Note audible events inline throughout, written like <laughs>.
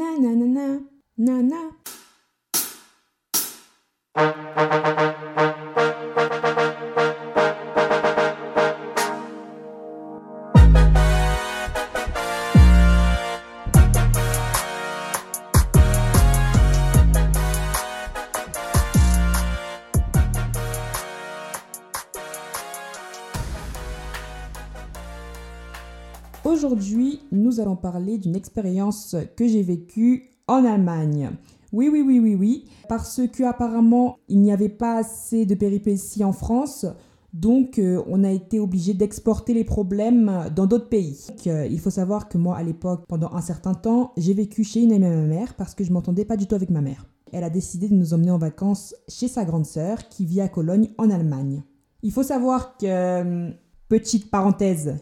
Na na na na, na na. Nous allons parler d'une expérience que j'ai vécue en Allemagne. Oui, oui, oui, oui, oui, parce que apparemment il n'y avait pas assez de péripéties en France, donc euh, on a été obligé d'exporter les problèmes dans d'autres pays. Donc, euh, il faut savoir que moi, à l'époque, pendant un certain temps, j'ai vécu chez une amie à ma mère parce que je m'entendais pas du tout avec ma mère. Elle a décidé de nous emmener en vacances chez sa grande sœur qui vit à Cologne en Allemagne. Il faut savoir que, euh, petite parenthèse,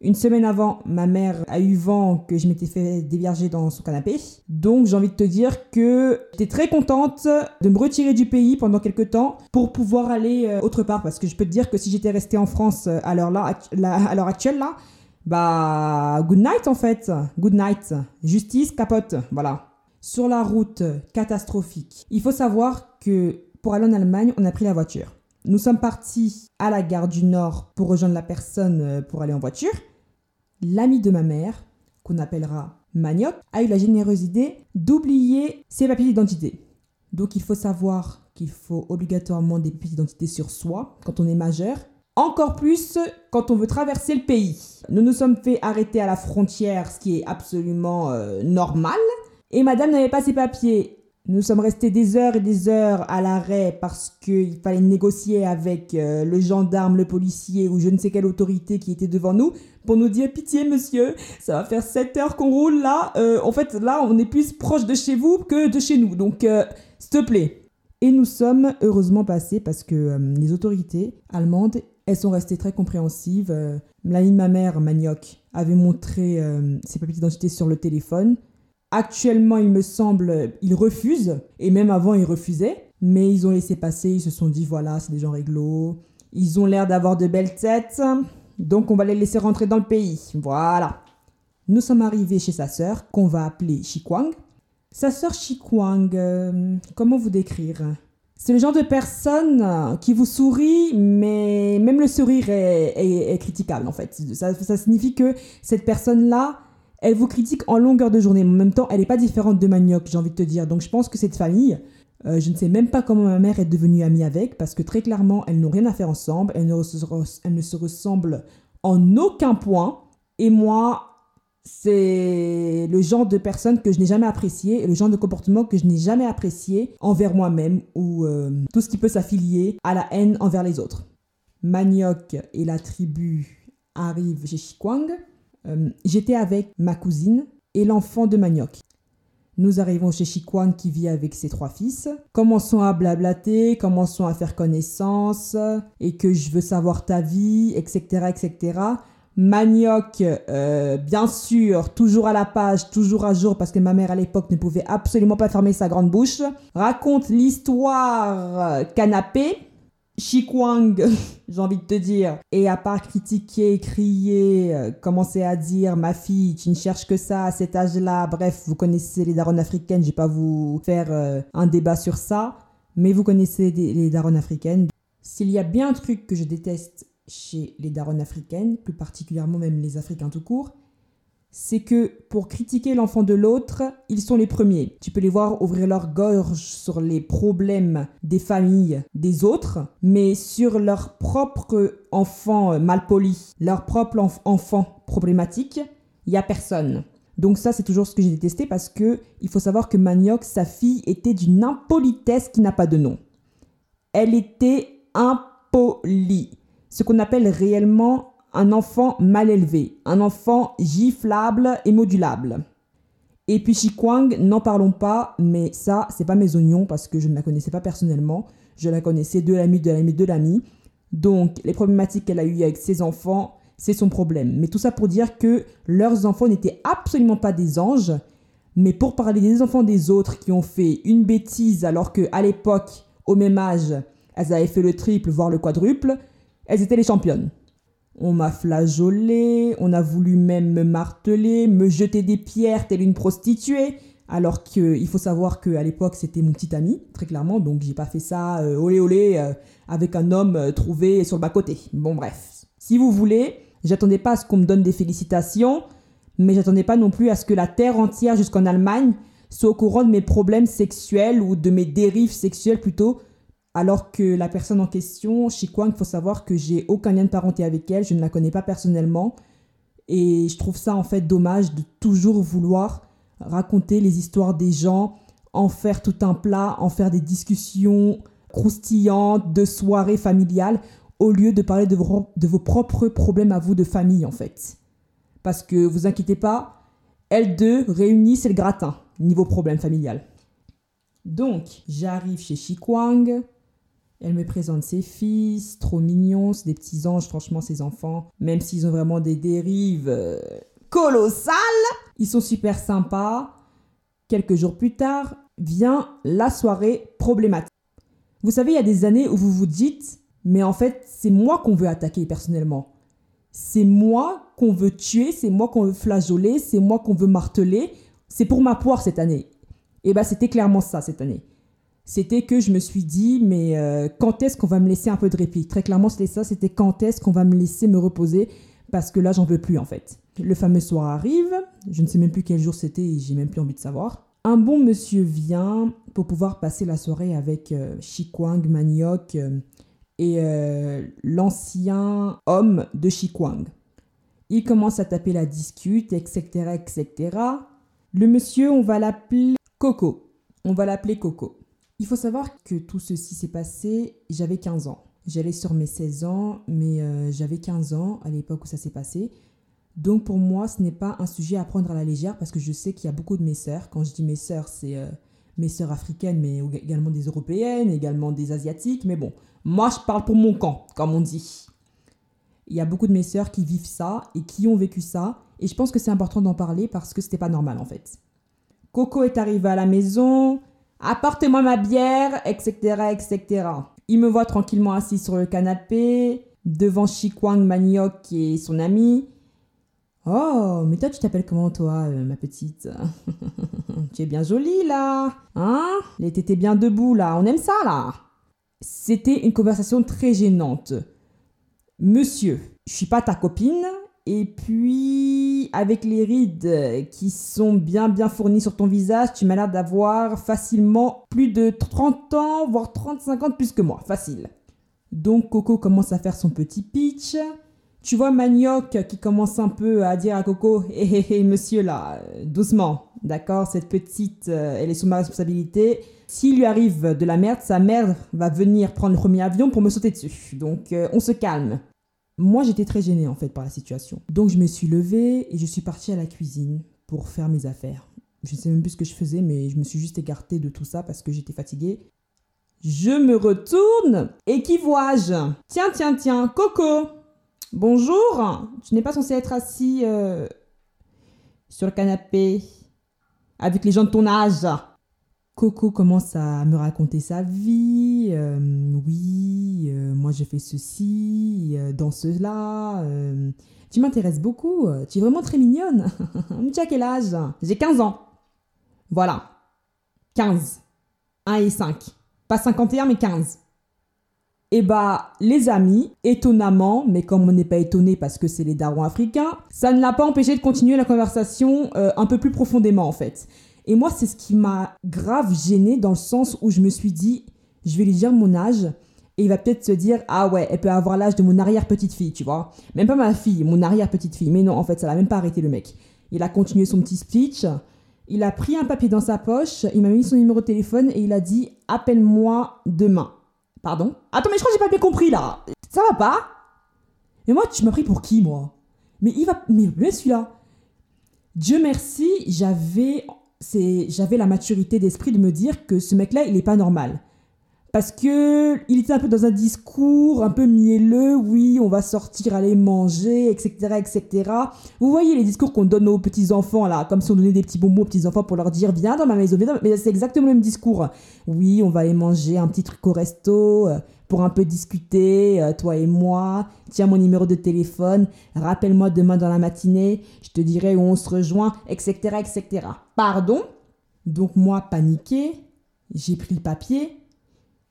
une semaine avant, ma mère a eu vent que je m'étais fait dévierger dans son canapé. Donc j'ai envie de te dire que j'étais très contente de me retirer du pays pendant quelques temps pour pouvoir aller euh, autre part. Parce que je peux te dire que si j'étais restée en France euh, à l'heure là, à l'heure actuelle là, bah good night en fait. Good night. Justice, capote. Voilà. Sur la route catastrophique. Il faut savoir que pour aller en Allemagne, on a pris la voiture. Nous sommes partis à la gare du Nord pour rejoindre la personne euh, pour aller en voiture. L'ami de ma mère, qu'on appellera Manioc, a eu la généreuse idée d'oublier ses papiers d'identité. Donc il faut savoir qu'il faut obligatoirement des papiers d'identité sur soi quand on est majeur. Encore plus quand on veut traverser le pays. Nous nous sommes fait arrêter à la frontière, ce qui est absolument euh, normal. Et madame n'avait pas ses papiers. Nous sommes restés des heures et des heures à l'arrêt parce qu'il fallait négocier avec euh, le gendarme, le policier ou je ne sais quelle autorité qui était devant nous pour nous dire pitié monsieur, ça va faire 7 heures qu'on roule là. Euh, en fait là on est plus proche de chez vous que de chez nous. Donc euh, s'il te plaît. Et nous sommes heureusement passés parce que les autorités allemandes, elles sont restées très compréhensives. L'ami de ma mère, Manioc, avait montré ses papiers d'identité sur le téléphone. Actuellement, il me semble, ils refusent. Et même avant, ils refusaient. Mais ils ont laissé passer. Ils se sont dit, voilà, c'est des gens réglo. Ils ont l'air d'avoir de belles têtes. Donc, on va les laisser rentrer dans le pays. Voilà. Nous sommes arrivés chez sa sœur, qu'on va appeler Shikwang. Sa sœur Shikwang, euh, comment vous décrire? C'est le genre de personne euh, qui vous sourit, mais même le sourire est, est- critiquable en fait. Ça signifie que cette personne-là, elle vous critique en longueur de journée. Mais en même temps, elle n'est pas différente de Manioc, j'ai envie de te dire. Donc je pense que cette famille, euh, je ne sais même pas comment ma mère est devenue amie avec, parce que très clairement, elles n'ont rien à faire ensemble. Elles ne, se elles ne se ressemblent en aucun point. Et moi, c'est le genre de personne que je n'ai jamais apprécié et le genre de comportement que je n'ai jamais apprécié envers moi-même ou euh, tout ce qui peut s'affilier à la haine envers les autres. Manioc et la tribu arrivent chez Shikwang. Euh, J'étais avec ma cousine et l'enfant de Manioc. Nous arrivons chez Shikwang qui vit avec ses trois fils. Commençons à blablater, commençons à faire connaissance et que je veux savoir ta vie, etc., etc. Manioc, euh, bien sûr, toujours à la page, toujours à jour, parce que ma mère à l'époque ne pouvait absolument pas fermer sa grande bouche. Raconte l'histoire canapé. Shikwang, <laughs> j'ai envie de te dire, et à part critiquer, crier, euh, commencer à dire ma fille, tu ne cherches que ça à cet âge-là, bref, vous connaissez les daronnes africaines, je vais pas vous faire euh, un débat sur ça, mais vous connaissez les daronnes africaines. S'il y a bien un truc que je déteste chez les daronnes africaines, plus particulièrement même les Africains tout court, c'est que pour critiquer l'enfant de l'autre, ils sont les premiers. Tu peux les voir ouvrir leur gorge sur les problèmes des familles des autres, mais sur leur propre enfant malpoli, leur propre enf- enfant problématique, il y a personne. Donc ça, c'est toujours ce que j'ai détesté parce que il faut savoir que Manioc, sa fille, était d'une impolitesse qui n'a pas de nom. Elle était impolie. Ce qu'on appelle réellement un enfant mal élevé, un enfant giflable et modulable. Et puis Shikwang, n'en parlons pas, mais ça, c'est pas mes oignons parce que je ne la connaissais pas personnellement. Je la connaissais de l'ami, de l'ami, de l'ami. Donc, les problématiques qu'elle a eues avec ses enfants, c'est son problème. Mais tout ça pour dire que leurs enfants n'étaient absolument pas des anges. Mais pour parler des enfants des autres qui ont fait une bêtise alors que à l'époque, au même âge, elles avaient fait le triple, voire le quadruple, elles étaient les championnes. On m'a flageolé, on a voulu même me marteler, me jeter des pierres telle une prostituée. alors qu'il faut savoir qu'à l'époque c'était mon petit ami, très clairement, donc j'ai pas fait ça euh, olé olé euh, avec un homme euh, trouvé sur le bas-côté. Bon bref, si vous voulez, j'attendais pas à ce qu'on me donne des félicitations, mais j'attendais pas non plus à ce que la terre entière jusqu'en Allemagne soit au courant de mes problèmes sexuels ou de mes dérives sexuelles plutôt, alors que la personne en question, Kwang, il faut savoir que j'ai aucun lien de parenté avec elle, je ne la connais pas personnellement, et je trouve ça en fait dommage de toujours vouloir raconter les histoires des gens, en faire tout un plat, en faire des discussions croustillantes, de soirées familiales, au lieu de parler de vos, propres problèmes à vous de famille en fait. Parce que vous inquiétez pas, elles deux réunies, c'est le gratin, niveau problème familial. Donc, j'arrive chez Shikwang. Elle me présente ses fils, trop mignons, c'est des petits anges, franchement, ces enfants. Même s'ils ont vraiment des dérives euh, colossales, ils sont super sympas. Quelques jours plus tard, vient la soirée problématique. Vous savez, il y a des années où vous vous dites, mais en fait, c'est moi qu'on veut attaquer personnellement. C'est moi qu'on veut tuer, c'est moi qu'on veut flageoler, c'est moi qu'on veut marteler. C'est pour ma poire cette année. Et bien, c'était clairement ça cette année. C'était que je me suis dit, mais euh, quand est-ce qu'on va me laisser un peu de répit? Très clairement, c'était ça, c'était quand est-ce qu'on va me laisser me reposer? Parce que là, j'en veux plus en fait. Le fameux soir arrive, je ne sais même plus quel jour c'était et j'ai même plus envie de savoir. Un bon monsieur vient pour pouvoir passer la soirée avec euh, Shikwang, Maniok euh, et euh, l'ancien homme de Shikwang. Il commence à taper la discute, etc., etc. Le monsieur, on va l'appeler Coco. On va l'appeler Coco. Il faut savoir que tout ceci s'est passé, j'avais 15 ans. J'allais sur mes 16 ans, mais j'avais 15 ans à l'époque où ça s'est passé. Donc pour moi, ce n'est pas un sujet à prendre à la légère parce que je sais qu'il y a beaucoup de mes sœurs. Quand je dis mes sœurs, c'est euh, mes sœurs africaines, mais également des européennes, également des asiatiques. Mais bon, moi, je parle pour mon camp, comme on dit. Il y a beaucoup de mes sœurs qui vivent ça et qui ont vécu ça. Et je pense que c'est important d'en parler parce que c'était pas normal en fait. Coco est arrivé à la maison, apportez-moi ma bière, etc., etc. Il me voit tranquillement assis sur le canapé, devant Shikwang Maniok et son ami. Oh, mais toi, tu t'appelles comment, toi, euh, ma petite? <laughs> Tu es bien jolie, là Hein? Les tétés bien debout, là. On aime ça, là C'était une conversation très gênante. Monsieur, je suis pas ta copine. Et puis, avec les rides qui sont bien bien fournies sur ton visage, tu m'as l'air d'avoir facilement plus de 30 ans, voire 35 ans plus que moi. Facile. Donc Coco commence à faire son petit pitch. Tu vois Manioc qui commence un peu à dire à Coco Hé hé hé, monsieur là, doucement, d'accord Cette petite, euh, elle est sous ma responsabilité. S'il lui arrive de la merde, sa mère va venir prendre le premier avion pour me sauter dessus. Donc euh, on se calme. Moi j'étais très gênée en fait par la situation. Donc je me suis levée et je suis partie à la cuisine pour faire mes affaires. Je ne sais même plus ce que je faisais, mais je me suis juste écartée de tout ça parce que j'étais fatiguée. Je me retourne et qui vois-je Tiens, tiens, tiens, Coco Bonjour, tu n'es pas censé être assis euh, sur le canapé avec les gens de ton âge. Coco commence à me raconter sa vie. Euh, oui, euh, moi je fais ceci, dans cela. tu m'intéresses beaucoup. Tu es vraiment très mignonne. <laughs> tu as quel âge? J'ai 15 ans. Voilà. 15. 1 et 5. Pas 51, mais 15. Et eh bah, les amis, étonnamment, mais comme on n'est pas étonné parce que c'est les darons africains, ça ne l'a pas empêché de continuer la conversation euh, un peu plus profondément en fait. Et moi, c'est ce qui m'a grave gêné dans le sens où je me suis dit, je vais lui dire mon âge. Et il va peut-être se dire, ah ouais, elle peut avoir l'âge de mon arrière-petite-fille, tu vois. Même pas ma fille, mon arrière-petite-fille. Mais non, en fait, ça l'a même pas arrêté le mec. Il a continué son petit speech. Il a pris un papier dans sa poche, il m'a mis son numéro de téléphone et il a dit, appelle-moi demain. Pardon? Attends, mais je crois que j'ai pas bien compris là. Ça va pas? Mais moi, tu m'as pris pour qui, moi? Mais il va. Mais, mais celui-là. Dieu merci, j'avais. J'avais la maturité d'esprit de me dire que ce mec-là, il est pas normal parce que il était un peu dans un discours un peu mielleux, oui, on va sortir, aller manger, etc., etc. Vous voyez les discours qu'on donne aux petits enfants là, comme si on donnait des petits bonbons aux petits enfants pour leur dire viens dans ma maison, viens mais c'est exactement le même discours. Oui, on va aller manger un petit truc au resto euh, pour un peu discuter, euh, toi et moi. Tiens mon numéro de téléphone, rappelle-moi demain dans la matinée, je te dirai où on se rejoint, etc., etc. Pardon? Donc moi, paniqué, j'ai pris le papier,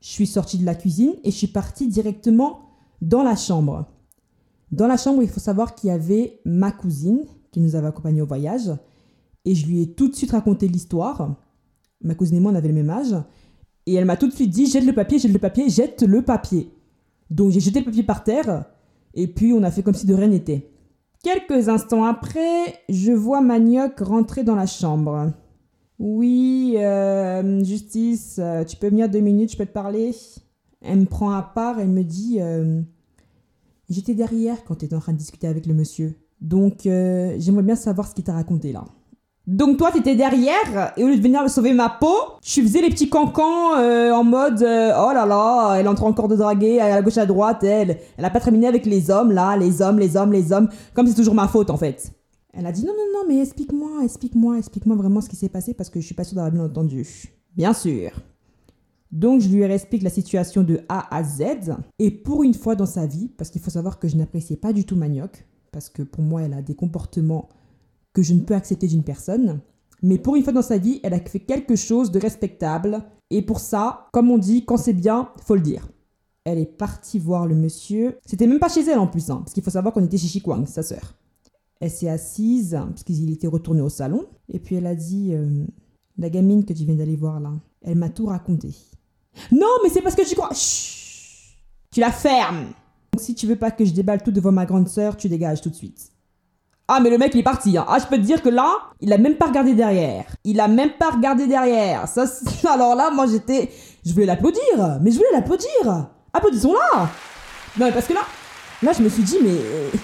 je suis sortie de la cuisine et je suis partie directement dans la chambre. Dans la chambre, il faut savoir qu'il y avait ma cousine qui nous avait accompagnés au voyage et je lui ai tout de suite raconté l'histoire. Ma cousine et moi, on avait le même âge. Et elle m'a tout de suite dit jette le papier, jette le papier, jette le papier. Donc j'ai jeté le papier par terre et puis on a fait comme si de rien n'était. Quelques instants après, je vois Manioc rentrer dans la chambre. Oui, euh, Justice, euh, tu peux venir deux minutes, je peux te parler Elle me prend à part, elle me dit euh, J'étais derrière quand tu étais en train de discuter avec le monsieur. Donc j'aimerais bien savoir ce qu'il t'a raconté là. Donc toi, t'étais derrière, et au lieu de venir sauver ma peau, tu faisais les petits cancans euh, en mode euh, Oh là là, elle entre encore de draguer à gauche à droite, elle. Elle a pas terminé avec les hommes, là, les hommes, les hommes, les hommes, comme c'est toujours ma faute en fait. Elle a dit Non, non, non, mais explique-moi, explique-moi, explique-moi vraiment ce qui s'est passé parce que je suis pas sûre d'avoir bien entendu. Bien sûr. Donc je lui explique la situation de A à Z, et pour une fois dans sa vie, parce qu'il faut savoir que je n'appréciais pas du tout Manioc, parce que pour moi elle a des comportements que je ne peux accepter d'une personne. Mais pour une fois dans sa vie, elle a fait quelque chose de respectable. Et pour ça, comme on dit, quand c'est bien, faut le dire. Elle est partie voir le monsieur. C'était même pas chez elle en plus, hein, parce qu'il faut savoir qu'on était chez Chikwang, sa sœur. Elle s'est assise, parce qu'il était retourné au salon. Et puis elle a dit euh, La gamine que tu viens d'aller voir là, elle m'a tout raconté. Non, mais c'est parce que tu crois. Chut Tu la fermes Donc si tu veux pas que je déballe tout devant ma grande sœur, tu dégages tout de suite. Ah, mais le mec, il est parti. Hein. Ah, je peux te dire que là, il a même pas regardé derrière. Il a même pas regardé derrière. Ça, <laughs> alors là, moi, j'étais. Je voulais l'applaudir. Mais je voulais l'applaudir. Applaudissons-la. Non, mais parce que là, là, je me suis dit, mais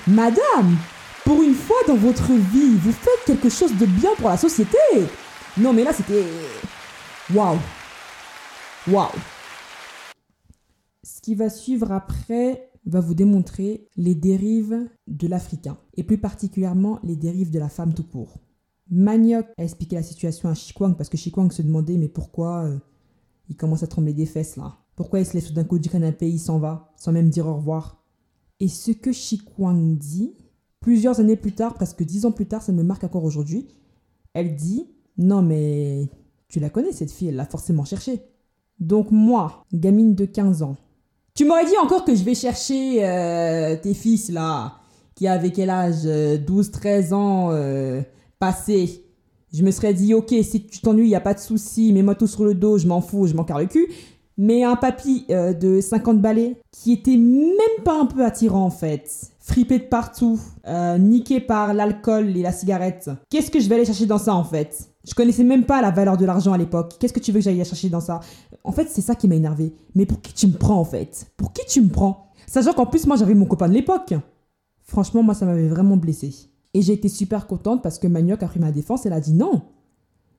madame, pour une fois dans votre vie, vous faites quelque chose de bien pour la société. Non, mais là, c'était. Waouh. Waouh. Ce qui va suivre après, va vous démontrer les dérives de l'Africain, et plus particulièrement les dérives de la femme tout court. Manioc a expliqué la situation à Chikwang parce que Chikwang se demandait mais pourquoi euh, il commence à trembler des fesses là? Pourquoi il se lève tout d'un coup du canapé, il s'en va, sans même dire au revoir? Et ce que Chikwang dit, plusieurs années plus tard, presque dix ans plus tard, ça me marque encore aujourd'hui, elle dit Non mais tu la connais cette fille, elle l'a forcément cherchée. Donc moi, gamine de 15 ans, tu m'aurais dit encore que je vais chercher euh, tes fils là, qui avaient quel âge 12, 13 ans euh, passés. Je me serais dit, ok, si tu t'ennuies, il n'y a pas de souci, mets-moi tout sur le dos, je m'en fous, je m'en carre le cul. Mais un papy euh, de 50 balais qui était même pas un peu attirant en fait, fripé de partout, niqué par l'alcool et la cigarette. Qu'est-ce que je vais aller chercher dans ça en fait? Je connaissais même pas la valeur de l'argent à l'époque. Qu'est-ce que tu veux que j'aille chercher dans ça? En fait, c'est ça qui m'a énervé. Mais pour qui tu me prends, en fait? Pour qui tu me prends? Sachant qu'en plus, moi, j'avais mon copain de l'époque. Franchement, moi, ça m'avait vraiment blessé. Et j'ai été super contente parce que Manioc a pris ma défense. Elle a dit non.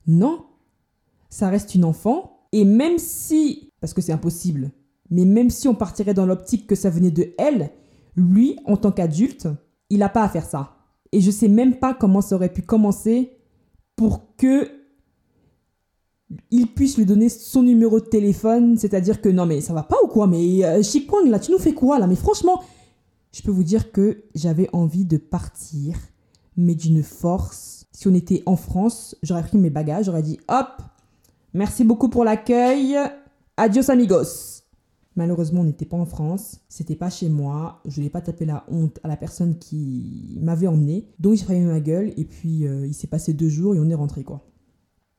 Non. Ça reste une enfant. Et même si, parce que c'est impossible, mais même si on partirait dans l'optique que ça venait de elle, lui, en tant qu'adulte, il n'a pas à faire ça. Et je sais même pas comment ça aurait pu commencer pour que il puisse lui donner son numéro de téléphone, c'est-à-dire que non mais ça va pas ou quoi, mais euh, là tu nous fais quoi là, mais franchement, je peux vous dire que j'avais envie de partir, mais d'une force. Si on était en France, j'aurais pris mes bagages, j'aurais dit hop, merci beaucoup pour l'accueil, adios amigos. Malheureusement, on n'était pas en France, c'était pas chez moi, je n'ai pas tapé la honte à la personne qui m'avait emmené, donc j'ai fermé ma gueule et puis euh, il s'est passé deux jours et on est rentré quoi.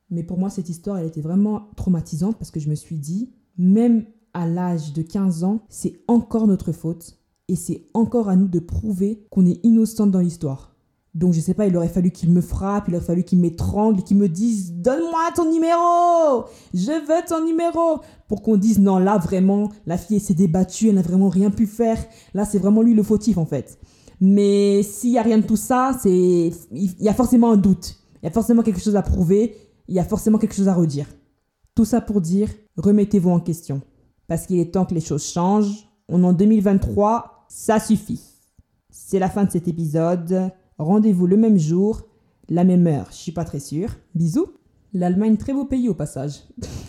Mais pour moi, cette histoire, elle était vraiment traumatisante parce que je me suis dit, même à l'âge de 15 ans, c'est encore notre faute et c'est encore à nous de prouver qu'on est innocente dans l'histoire. Donc je sais pas, il aurait fallu qu'il me frappe, il aurait fallu qu'il m'étrangle, qu'il me dise donne-moi ton numéro, je veux ton numéro, pour qu'on dise non là vraiment la fille s'est débattue, elle n'a vraiment rien pu faire, là c'est vraiment lui le fautif en fait. Mais s'il y a rien de tout ça, c'est il y a forcément un doute, il y a forcément quelque chose à prouver il y a forcément quelque chose à redire. Tout ça pour dire, remettez-vous en question. Parce qu'il est temps que les choses changent. On est en 2023, ça suffit. C'est la fin de cet épisode. Rendez-vous le même jour, la même heure, je suis pas très sûre. Bisous. L'Allemagne, très beau pays au passage. <laughs>